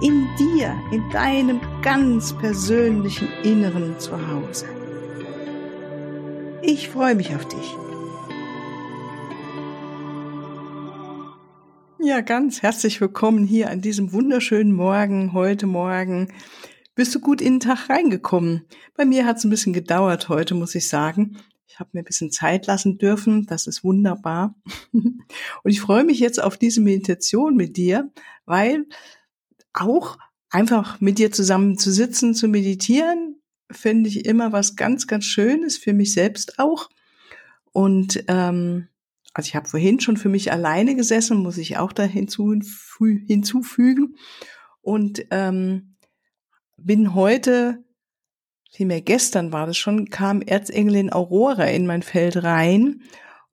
in dir, in deinem ganz persönlichen Inneren zu Hause. Ich freue mich auf dich. Ja, ganz herzlich willkommen hier an diesem wunderschönen Morgen, heute Morgen. Bist du gut in den Tag reingekommen? Bei mir hat es ein bisschen gedauert heute, muss ich sagen. Ich habe mir ein bisschen Zeit lassen dürfen. Das ist wunderbar. Und ich freue mich jetzt auf diese Meditation mit dir, weil auch einfach mit dir zusammen zu sitzen, zu meditieren, finde ich immer was ganz, ganz Schönes für mich selbst auch. Und ähm, also ich habe vorhin schon für mich alleine gesessen, muss ich auch da hinzu, hinzufügen. Und ähm, bin heute, vielmehr gestern war das schon, kam Erzengelin Aurora in mein Feld rein.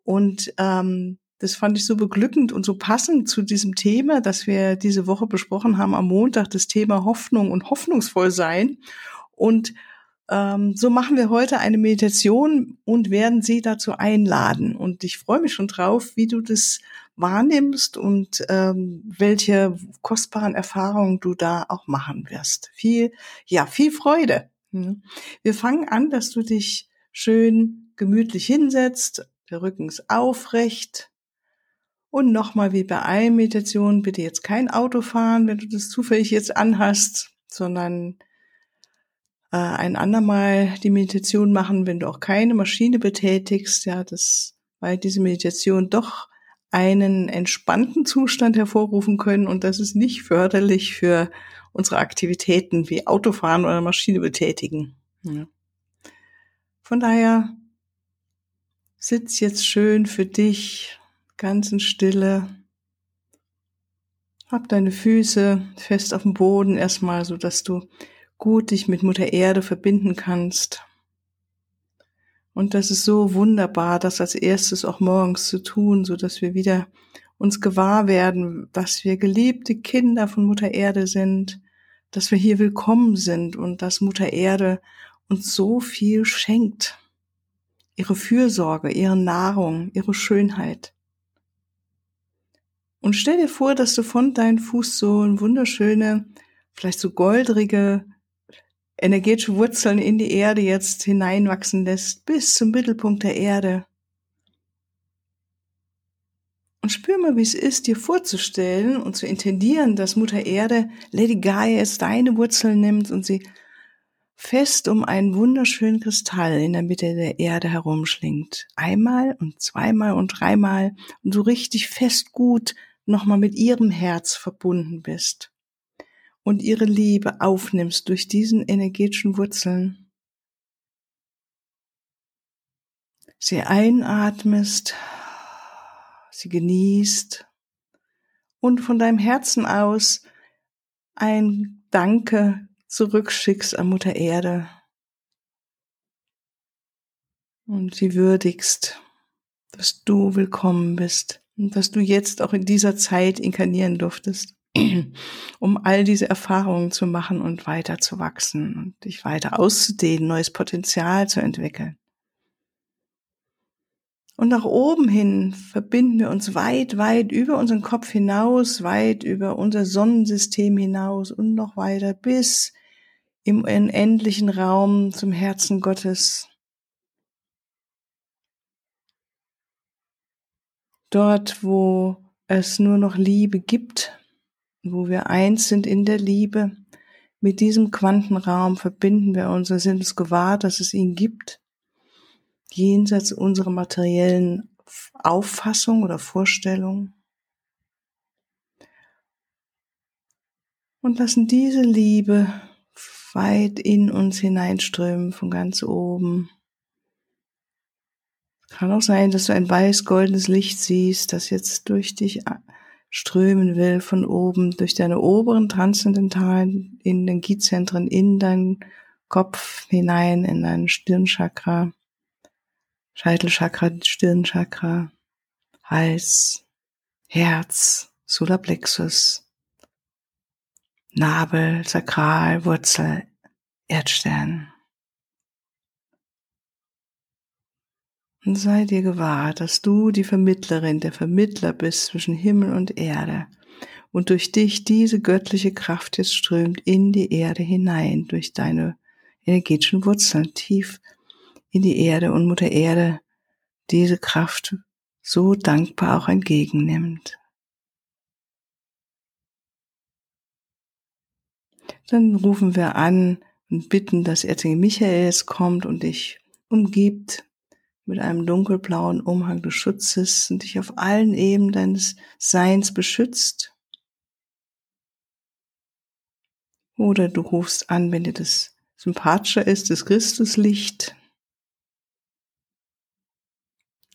Und ähm, das fand ich so beglückend und so passend zu diesem Thema, das wir diese Woche besprochen haben am Montag, das Thema Hoffnung und hoffnungsvoll sein. Und ähm, so machen wir heute eine Meditation und werden Sie dazu einladen. Und ich freue mich schon drauf, wie du das wahrnimmst und ähm, welche kostbaren Erfahrungen du da auch machen wirst. Viel, ja, viel Freude. Wir fangen an, dass du dich schön gemütlich hinsetzt, der Rücken ist aufrecht, und nochmal wie bei allen Meditationen, bitte jetzt kein Auto fahren, wenn du das zufällig jetzt anhast, sondern äh, ein andermal die Meditation machen, wenn du auch keine Maschine betätigst, ja, das, weil diese Meditation doch einen entspannten Zustand hervorrufen können und das ist nicht förderlich für unsere Aktivitäten wie Autofahren oder Maschine betätigen. Ja. Von daher sitz jetzt schön für dich ganz in Stille. Hab deine Füße fest auf dem Boden erstmal, so dass du gut dich mit Mutter Erde verbinden kannst. Und das ist so wunderbar, das als erstes auch morgens zu tun, so dass wir wieder uns gewahr werden, dass wir geliebte Kinder von Mutter Erde sind, dass wir hier willkommen sind und dass Mutter Erde uns so viel schenkt. Ihre Fürsorge, ihre Nahrung, ihre Schönheit. Und stell dir vor, dass du von deinen Fußsohlen wunderschöne, vielleicht so goldrige, energetische Wurzeln in die Erde jetzt hineinwachsen lässt, bis zum Mittelpunkt der Erde. Und spür mal, wie es ist, dir vorzustellen und zu intendieren, dass Mutter Erde, Lady Gaia, jetzt deine Wurzeln nimmt und sie fest um einen wunderschönen Kristall in der Mitte der Erde herumschlingt. Einmal und zweimal und dreimal und so richtig fest gut nochmal mit ihrem Herz verbunden bist und ihre Liebe aufnimmst durch diesen energetischen Wurzeln. Sie einatmest, sie genießt und von deinem Herzen aus ein Danke zurückschickst an Mutter Erde und sie würdigst, dass du willkommen bist dass du jetzt auch in dieser Zeit inkarnieren durftest, um all diese Erfahrungen zu machen und weiter zu wachsen und dich weiter auszudehnen, neues Potenzial zu entwickeln. Und nach oben hin verbinden wir uns weit, weit über unseren Kopf hinaus, weit über unser Sonnensystem hinaus und noch weiter bis im unendlichen Raum zum Herzen Gottes, dort, wo es nur noch Liebe gibt, wo wir eins sind in der Liebe, mit diesem Quantenraum verbinden wir uns, sind uns gewahr, dass es ihn gibt, jenseits unserer materiellen Auffassung oder Vorstellung. Und lassen diese Liebe weit in uns hineinströmen, von ganz oben kann auch sein, dass du ein weiß-goldenes Licht siehst, das jetzt durch dich strömen will von oben, durch deine oberen transzendentalen Energiezentren in deinen Kopf hinein in dein Stirnchakra, Scheitelchakra, Stirnchakra, Hals, Herz, Solarplexus, Nabel, Sakral, Wurzel, Erdstern. Und sei dir gewahr, dass du die Vermittlerin, der Vermittler bist zwischen Himmel und Erde und durch dich diese göttliche Kraft jetzt strömt in die Erde hinein, durch deine energetischen Wurzeln tief in die Erde und Mutter Erde diese Kraft so dankbar auch entgegennimmt. Dann rufen wir an und bitten, dass Erzengel Michaels kommt und dich umgibt mit einem dunkelblauen Umhang des Schutzes und dich auf allen Ebenen deines Seins beschützt. Oder du rufst an, wenn dir das sympathischer ist, das Christuslicht.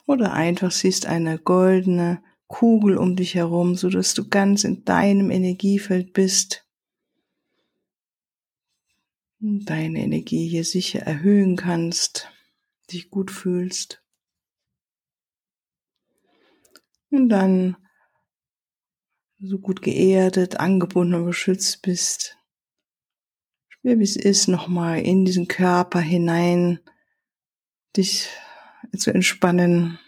Oder einfach siehst eine goldene Kugel um dich herum, so dass du ganz in deinem Energiefeld bist. Und deine Energie hier sicher erhöhen kannst dich gut fühlst. Und dann so gut geerdet, angebunden und beschützt bist. Spür, wie es ist, nochmal in diesen Körper hinein, dich zu entspannen,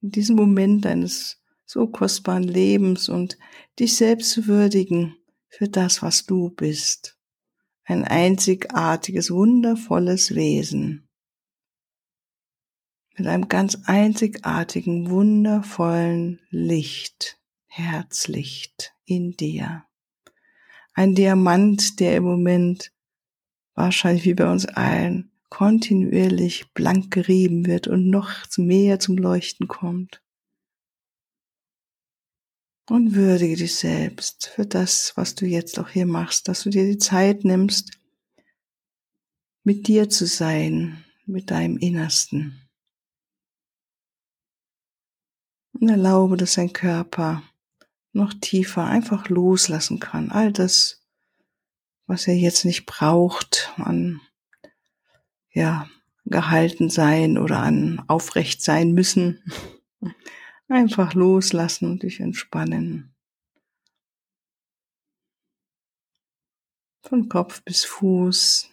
in diesem Moment deines so kostbaren Lebens und dich selbst zu würdigen für das, was du bist. Ein einzigartiges, wundervolles Wesen mit einem ganz einzigartigen, wundervollen Licht, Herzlicht in dir. Ein Diamant, der im Moment wahrscheinlich wie bei uns allen kontinuierlich blank gerieben wird und noch mehr zum Leuchten kommt. Und würdige dich selbst für das, was du jetzt auch hier machst, dass du dir die Zeit nimmst, mit dir zu sein, mit deinem Innersten. Und erlaube, dass dein Körper noch tiefer einfach loslassen kann. All das, was er jetzt nicht braucht an, ja, gehalten sein oder an aufrecht sein müssen. Einfach loslassen und dich entspannen. Von Kopf bis Fuß.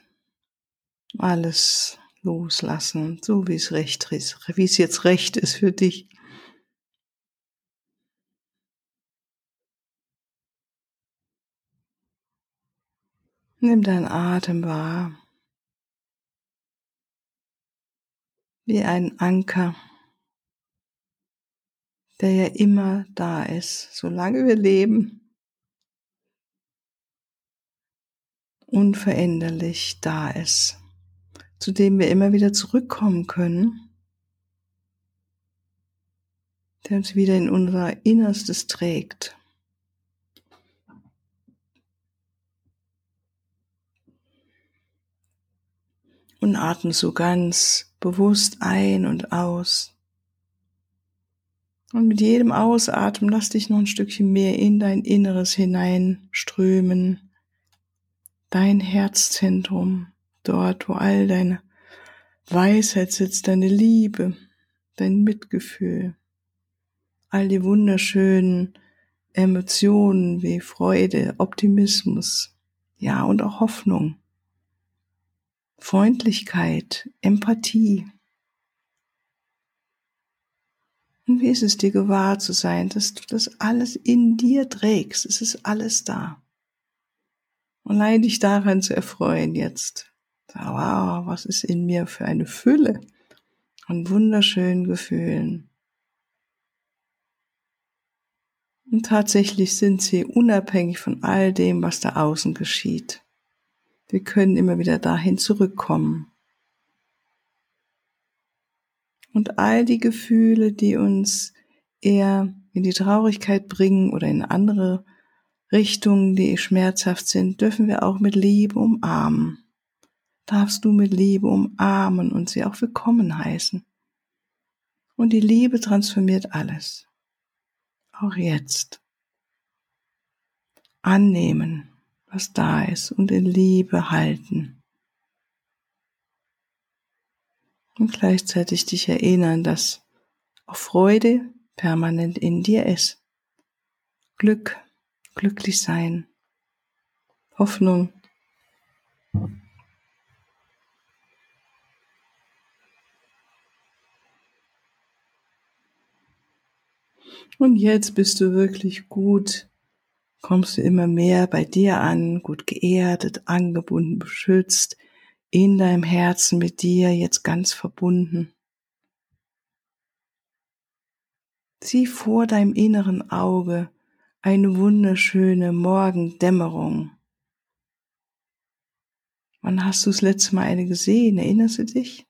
Alles loslassen, so wie es recht ist, wie es jetzt recht ist für dich. Nimm deinen Atem wahr, wie ein Anker, der ja immer da ist, solange wir leben, unveränderlich da ist, zu dem wir immer wieder zurückkommen können, der uns wieder in unser Innerstes trägt. Und atme so ganz bewusst ein und aus. Und mit jedem Ausatmen lass dich noch ein Stückchen mehr in dein Inneres hineinströmen. Dein Herzzentrum, dort, wo all deine Weisheit sitzt, deine Liebe, dein Mitgefühl, all die wunderschönen Emotionen wie Freude, Optimismus, ja, und auch Hoffnung. Freundlichkeit, Empathie. Und wie ist es dir gewahr zu sein, dass du das alles in dir trägst? Es ist alles da. Und allein dich daran zu erfreuen jetzt. Wow, was ist in mir für eine Fülle an wunderschönen Gefühlen. Und tatsächlich sind sie unabhängig von all dem, was da außen geschieht. Wir können immer wieder dahin zurückkommen. Und all die Gefühle, die uns eher in die Traurigkeit bringen oder in andere Richtungen, die schmerzhaft sind, dürfen wir auch mit Liebe umarmen. Darfst du mit Liebe umarmen und sie auch willkommen heißen. Und die Liebe transformiert alles. Auch jetzt. Annehmen was da ist und in Liebe halten. Und gleichzeitig dich erinnern, dass auch Freude permanent in dir ist. Glück, glücklich sein, Hoffnung. Und jetzt bist du wirklich gut, kommst du immer mehr bei dir an, gut geerdet, angebunden, beschützt, in deinem Herzen mit dir jetzt ganz verbunden. Sieh vor deinem inneren Auge eine wunderschöne Morgendämmerung. Wann hast du das letzte Mal eine gesehen? Erinnerst du dich?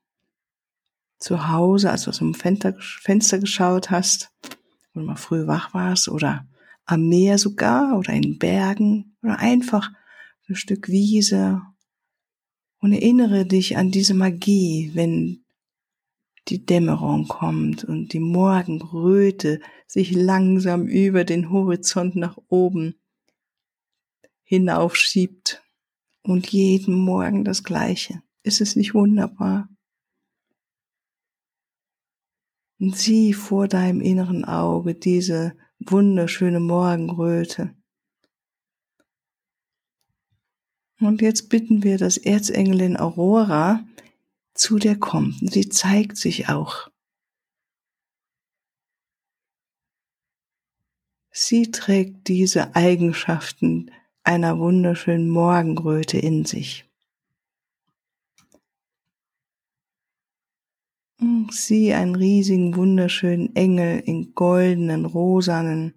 Zu Hause, als du aus dem Fenster geschaut hast, wo du mal früh wach warst, oder am Meer sogar, oder in Bergen, oder einfach ein Stück Wiese. Und erinnere dich an diese Magie, wenn die Dämmerung kommt und die Morgenröte sich langsam über den Horizont nach oben hinaufschiebt und jeden Morgen das Gleiche. Ist es nicht wunderbar? Und sieh vor deinem inneren Auge diese wunderschöne Morgenröte. Und jetzt bitten wir, dass Erzengelin Aurora zu dir kommt. Sie zeigt sich auch. Sie trägt diese Eigenschaften einer wunderschönen Morgenröte in sich. Sieh einen riesigen, wunderschönen Engel in goldenen, rosanen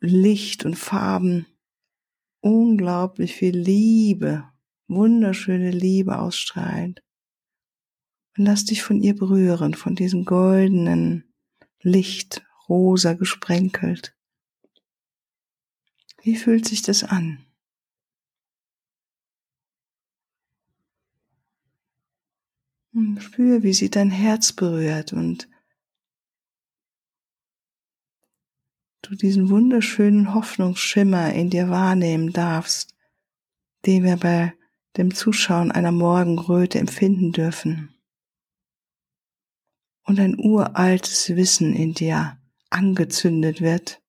Licht und Farben. Unglaublich viel Liebe, wunderschöne Liebe ausstrahlend. Und lass dich von ihr berühren, von diesem goldenen Licht, rosa gesprenkelt. Wie fühlt sich das an? Und spür, wie sie dein Herz berührt und du diesen wunderschönen Hoffnungsschimmer in dir wahrnehmen darfst, den wir bei dem Zuschauen einer Morgenröte empfinden dürfen. Und ein uraltes Wissen in dir angezündet wird,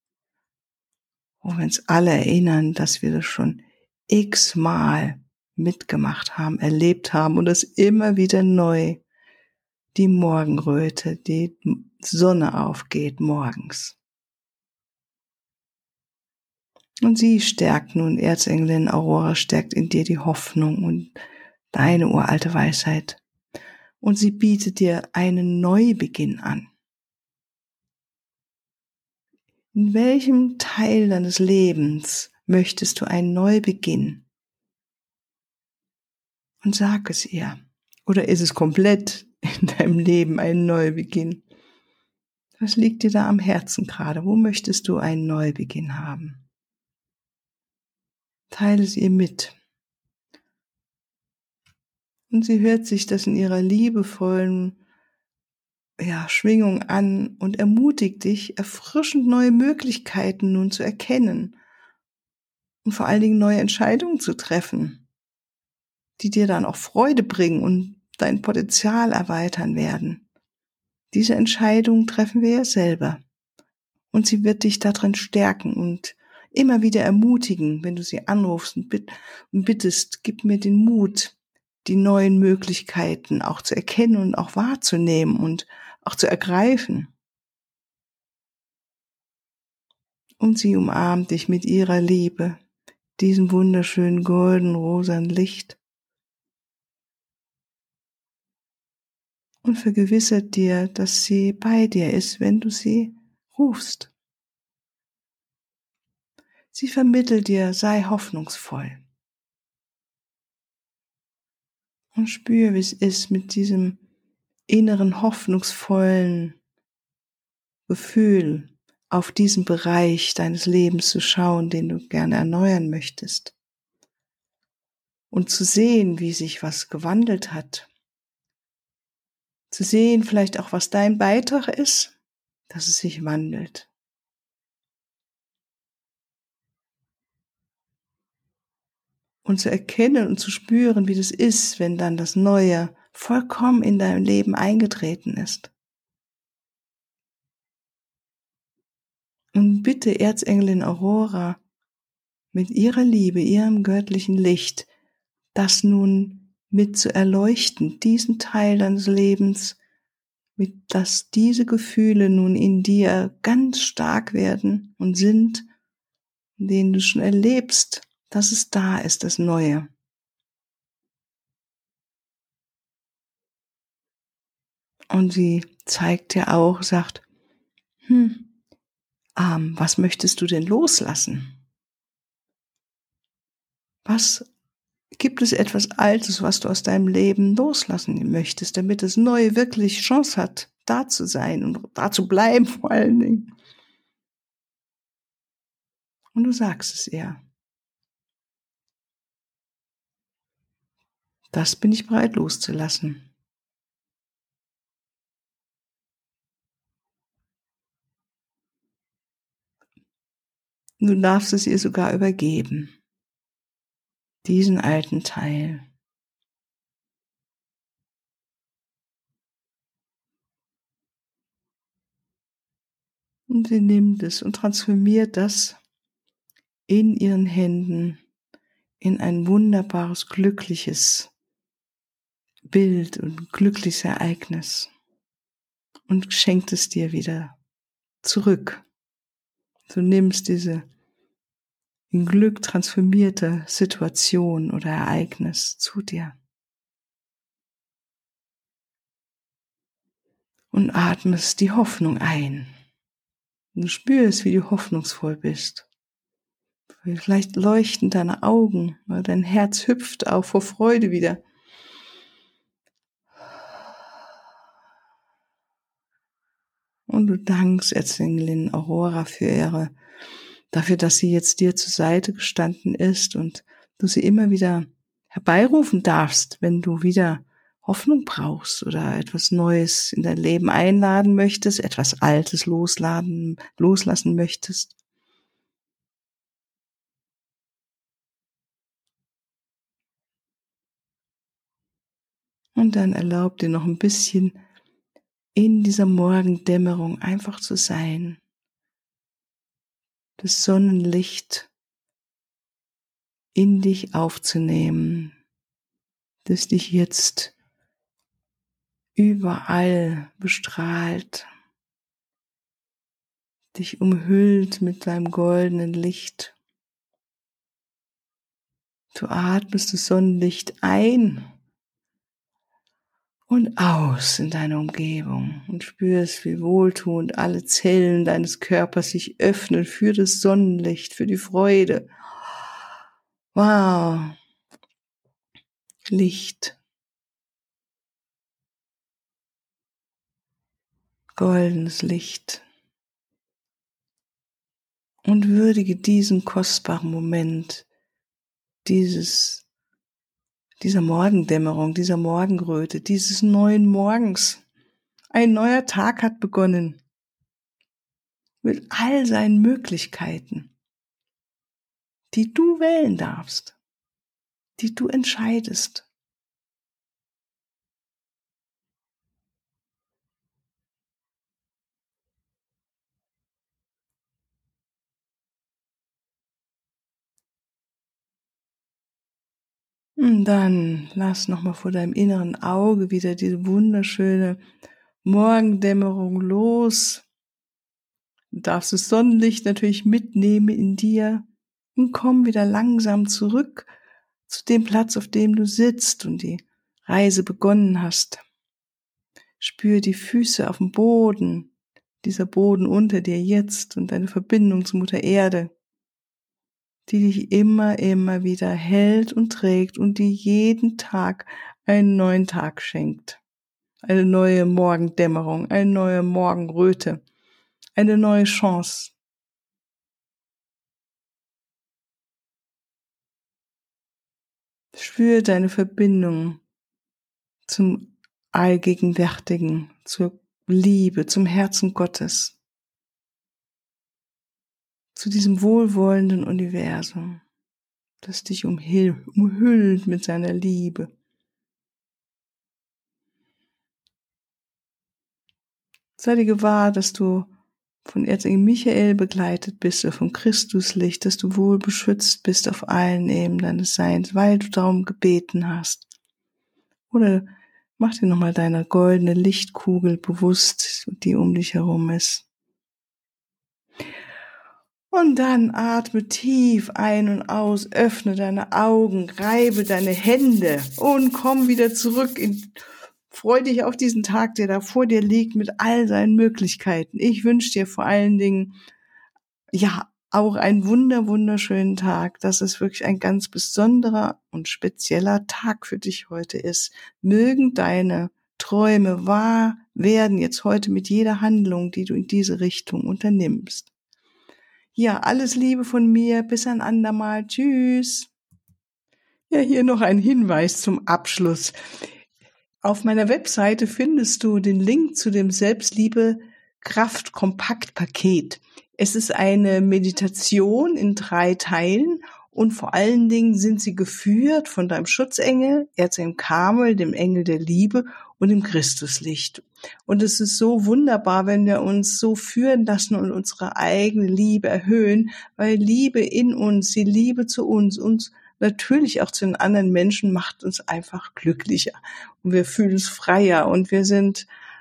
wo wir uns alle erinnern, dass wir das schon x-mal mitgemacht haben, erlebt haben und es immer wieder neu die Morgenröte, die Sonne aufgeht morgens. Und sie stärkt nun, Erzengelin Aurora stärkt in dir die Hoffnung und deine uralte Weisheit. Und sie bietet dir einen Neubeginn an. In welchem Teil deines Lebens möchtest du einen Neubeginn? Und sag es ihr. Oder ist es komplett in deinem Leben ein Neubeginn? Was liegt dir da am Herzen gerade? Wo möchtest du einen Neubeginn haben? Teile es ihr mit. Und sie hört sich das in ihrer liebevollen ja, Schwingung an und ermutigt dich, erfrischend neue Möglichkeiten nun zu erkennen und vor allen Dingen neue Entscheidungen zu treffen, die dir dann auch Freude bringen und dein Potenzial erweitern werden. Diese Entscheidung treffen wir ja selber. Und sie wird dich darin stärken und immer wieder ermutigen, wenn du sie anrufst und bittest, gib mir den Mut, die neuen Möglichkeiten auch zu erkennen und auch wahrzunehmen und auch zu ergreifen. Und sie umarmt dich mit ihrer Liebe, diesem wunderschönen golden-rosan Licht. Und vergewissert dir, dass sie bei dir ist, wenn du sie rufst. Sie vermittelt dir, sei hoffnungsvoll. Und spür, wie es ist, mit diesem inneren hoffnungsvollen Gefühl auf diesen Bereich deines Lebens zu schauen, den du gerne erneuern möchtest. Und zu sehen, wie sich was gewandelt hat. Zu sehen vielleicht auch, was dein Beitrag ist, dass es sich wandelt. Und zu erkennen und zu spüren, wie das ist, wenn dann das Neue vollkommen in dein Leben eingetreten ist. Und bitte Erzengelin Aurora mit ihrer Liebe, ihrem göttlichen Licht, das nun mit zu erleuchten, diesen Teil deines Lebens, mit dass diese Gefühle nun in dir ganz stark werden und sind, in denen du schon erlebst, dass es da ist, das Neue. Und sie zeigt dir auch, sagt, hm, ähm, was möchtest du denn loslassen? Was gibt es etwas Altes, was du aus deinem Leben loslassen möchtest, damit das Neue wirklich Chance hat, da zu sein und da zu bleiben vor allen Dingen? Und du sagst es ihr. Das bin ich bereit loszulassen. Du darfst es ihr sogar übergeben. Diesen alten Teil. Und sie nimmt es und transformiert das in ihren Händen in ein wunderbares, glückliches Bild und glückliches Ereignis und schenkt es dir wieder zurück. Du nimmst diese in Glück transformierte Situation oder Ereignis zu dir. Und atmest die Hoffnung ein. Du spürst, wie du hoffnungsvoll bist. Vielleicht leuchten deine Augen, weil dein Herz hüpft auch vor Freude wieder. Und du dankst Erzengelin Aurora für ihre, dafür, dass sie jetzt dir zur Seite gestanden ist und du sie immer wieder herbeirufen darfst, wenn du wieder Hoffnung brauchst oder etwas Neues in dein Leben einladen möchtest, etwas Altes losladen, loslassen möchtest. Und dann erlaub dir noch ein bisschen in dieser Morgendämmerung einfach zu sein. Das Sonnenlicht in dich aufzunehmen, das dich jetzt überall bestrahlt, dich umhüllt mit seinem goldenen Licht. Du atmest das Sonnenlicht ein und aus in deine Umgebung und spürst, wie wohltuend alle Zellen deines Körpers sich öffnen für das Sonnenlicht, für die Freude. Wow. Licht. Goldenes Licht. Und würdige diesen kostbaren Moment, dieses dieser Morgendämmerung, dieser Morgenröte, dieses neuen Morgens. Ein neuer Tag hat begonnen. Mit all seinen Möglichkeiten, die du wählen darfst, die du entscheidest. Und dann lass nochmal vor deinem inneren Auge wieder diese wunderschöne Morgendämmerung los. Du darfst das Sonnenlicht natürlich mitnehmen in dir und komm wieder langsam zurück zu dem Platz, auf dem du sitzt und die Reise begonnen hast. Spür die Füße auf dem Boden, dieser Boden unter dir jetzt und deine Verbindung zu Mutter Erde die dich immer, immer wieder hält und trägt und die jeden Tag einen neuen Tag schenkt. Eine neue Morgendämmerung, eine neue Morgenröte, eine neue Chance. Spür deine Verbindung zum Allgegenwärtigen, zur Liebe, zum Herzen Gottes zu diesem wohlwollenden Universum, das dich umhüllt mit seiner Liebe. Sei dir gewahr, dass du von Erzengel Michael begleitet bist oder vom Christuslicht, dass du wohl beschützt bist auf allen Ebenen deines Seins, weil du darum gebeten hast. Oder mach dir nochmal deine goldene Lichtkugel bewusst, die um dich herum ist. Und dann atme tief ein und aus, öffne deine Augen, reibe deine Hände und komm wieder zurück in Freu dich auf diesen Tag, der da vor dir liegt, mit all seinen Möglichkeiten. Ich wünsche dir vor allen Dingen, ja, auch einen wunder, wunderschönen Tag, dass es wirklich ein ganz besonderer und spezieller Tag für dich heute ist. Mögen deine Träume wahr werden jetzt heute mit jeder Handlung, die du in diese Richtung unternimmst. Ja, alles Liebe von mir. Bis ein andermal. Tschüss. Ja, hier noch ein Hinweis zum Abschluss. Auf meiner Webseite findest du den Link zu dem Selbstliebe Kraft Kompakt Paket. Es ist eine Meditation in drei Teilen und vor allen Dingen sind sie geführt von deinem Schutzengel, Erzengel Kamel, dem Engel der Liebe und dem Christuslicht. Und es ist so wunderbar, wenn wir uns so führen lassen und unsere eigene Liebe erhöhen, weil Liebe in uns, die Liebe zu uns, uns natürlich auch zu den anderen Menschen macht uns einfach glücklicher und wir fühlen uns freier und wir sind